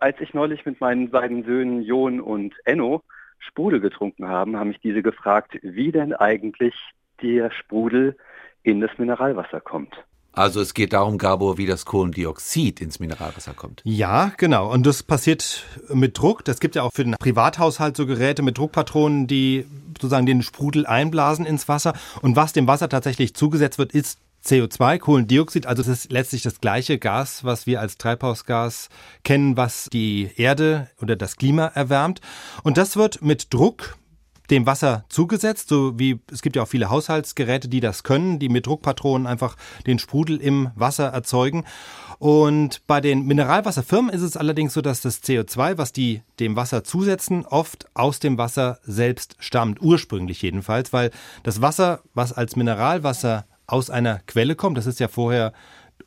Als ich neulich mit meinen beiden Söhnen Jon und Enno Sprudel getrunken haben, haben mich diese gefragt, wie denn eigentlich der Sprudel in das Mineralwasser kommt. Also es geht darum, Gabor, wie das Kohlendioxid ins Mineralwasser kommt. Ja, genau. Und das passiert mit Druck. Das gibt ja auch für den Privathaushalt so Geräte mit Druckpatronen, die sozusagen den Sprudel einblasen ins Wasser. Und was dem Wasser tatsächlich zugesetzt wird, ist CO2, Kohlendioxid, also das ist letztlich das gleiche Gas, was wir als Treibhausgas kennen, was die Erde oder das Klima erwärmt. Und das wird mit Druck dem Wasser zugesetzt, so wie es gibt ja auch viele Haushaltsgeräte, die das können, die mit Druckpatronen einfach den Sprudel im Wasser erzeugen. Und bei den Mineralwasserfirmen ist es allerdings so, dass das CO2, was die dem Wasser zusetzen, oft aus dem Wasser selbst stammt, ursprünglich jedenfalls, weil das Wasser, was als Mineralwasser aus einer Quelle kommt. Das ist ja vorher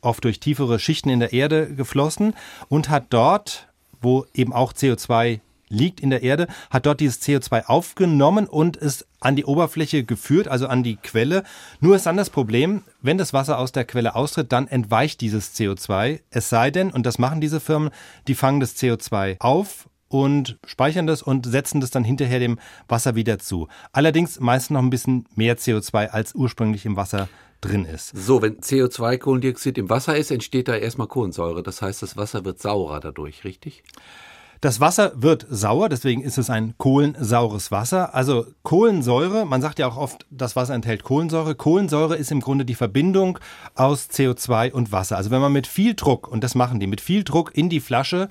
oft durch tiefere Schichten in der Erde geflossen und hat dort, wo eben auch CO2 liegt in der Erde, hat dort dieses CO2 aufgenommen und es an die Oberfläche geführt, also an die Quelle. Nur ist dann das Problem, wenn das Wasser aus der Quelle austritt, dann entweicht dieses CO2. Es sei denn, und das machen diese Firmen, die fangen das CO2 auf und speichern das und setzen das dann hinterher dem Wasser wieder zu. Allerdings meist noch ein bisschen mehr CO2 als ursprünglich im Wasser drin ist. So, wenn CO2 Kohlendioxid im Wasser ist, entsteht da erstmal Kohlensäure. Das heißt, das Wasser wird saurer dadurch, richtig? Das Wasser wird sauer, deswegen ist es ein kohlensaures Wasser. Also Kohlensäure, man sagt ja auch oft, das Wasser enthält Kohlensäure. Kohlensäure ist im Grunde die Verbindung aus CO2 und Wasser. Also wenn man mit viel Druck, und das machen die, mit viel Druck in die Flasche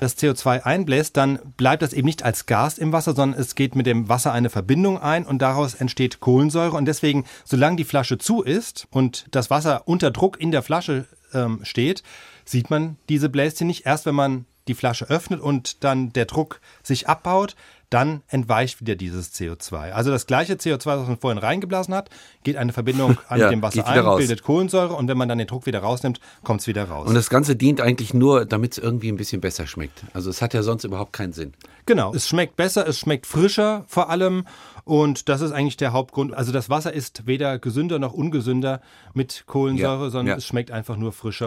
das CO2 einbläst, dann bleibt das eben nicht als Gas im Wasser, sondern es geht mit dem Wasser eine Verbindung ein und daraus entsteht Kohlensäure. Und deswegen, solange die Flasche zu ist und das Wasser unter Druck in der Flasche ähm, steht, sieht man diese Bläschen nicht. Erst wenn man die Flasche öffnet und dann der Druck sich abbaut, dann entweicht wieder dieses CO2. Also das gleiche CO2, was man vorhin reingeblasen hat, geht eine Verbindung an ja, dem Wasser ein, raus. bildet Kohlensäure und wenn man dann den Druck wieder rausnimmt, kommt es wieder raus. Und das Ganze dient eigentlich nur, damit es irgendwie ein bisschen besser schmeckt. Also es hat ja sonst überhaupt keinen Sinn. Genau, es schmeckt besser, es schmeckt frischer vor allem und das ist eigentlich der Hauptgrund. Also das Wasser ist weder gesünder noch ungesünder mit Kohlensäure, ja, sondern ja. es schmeckt einfach nur frischer.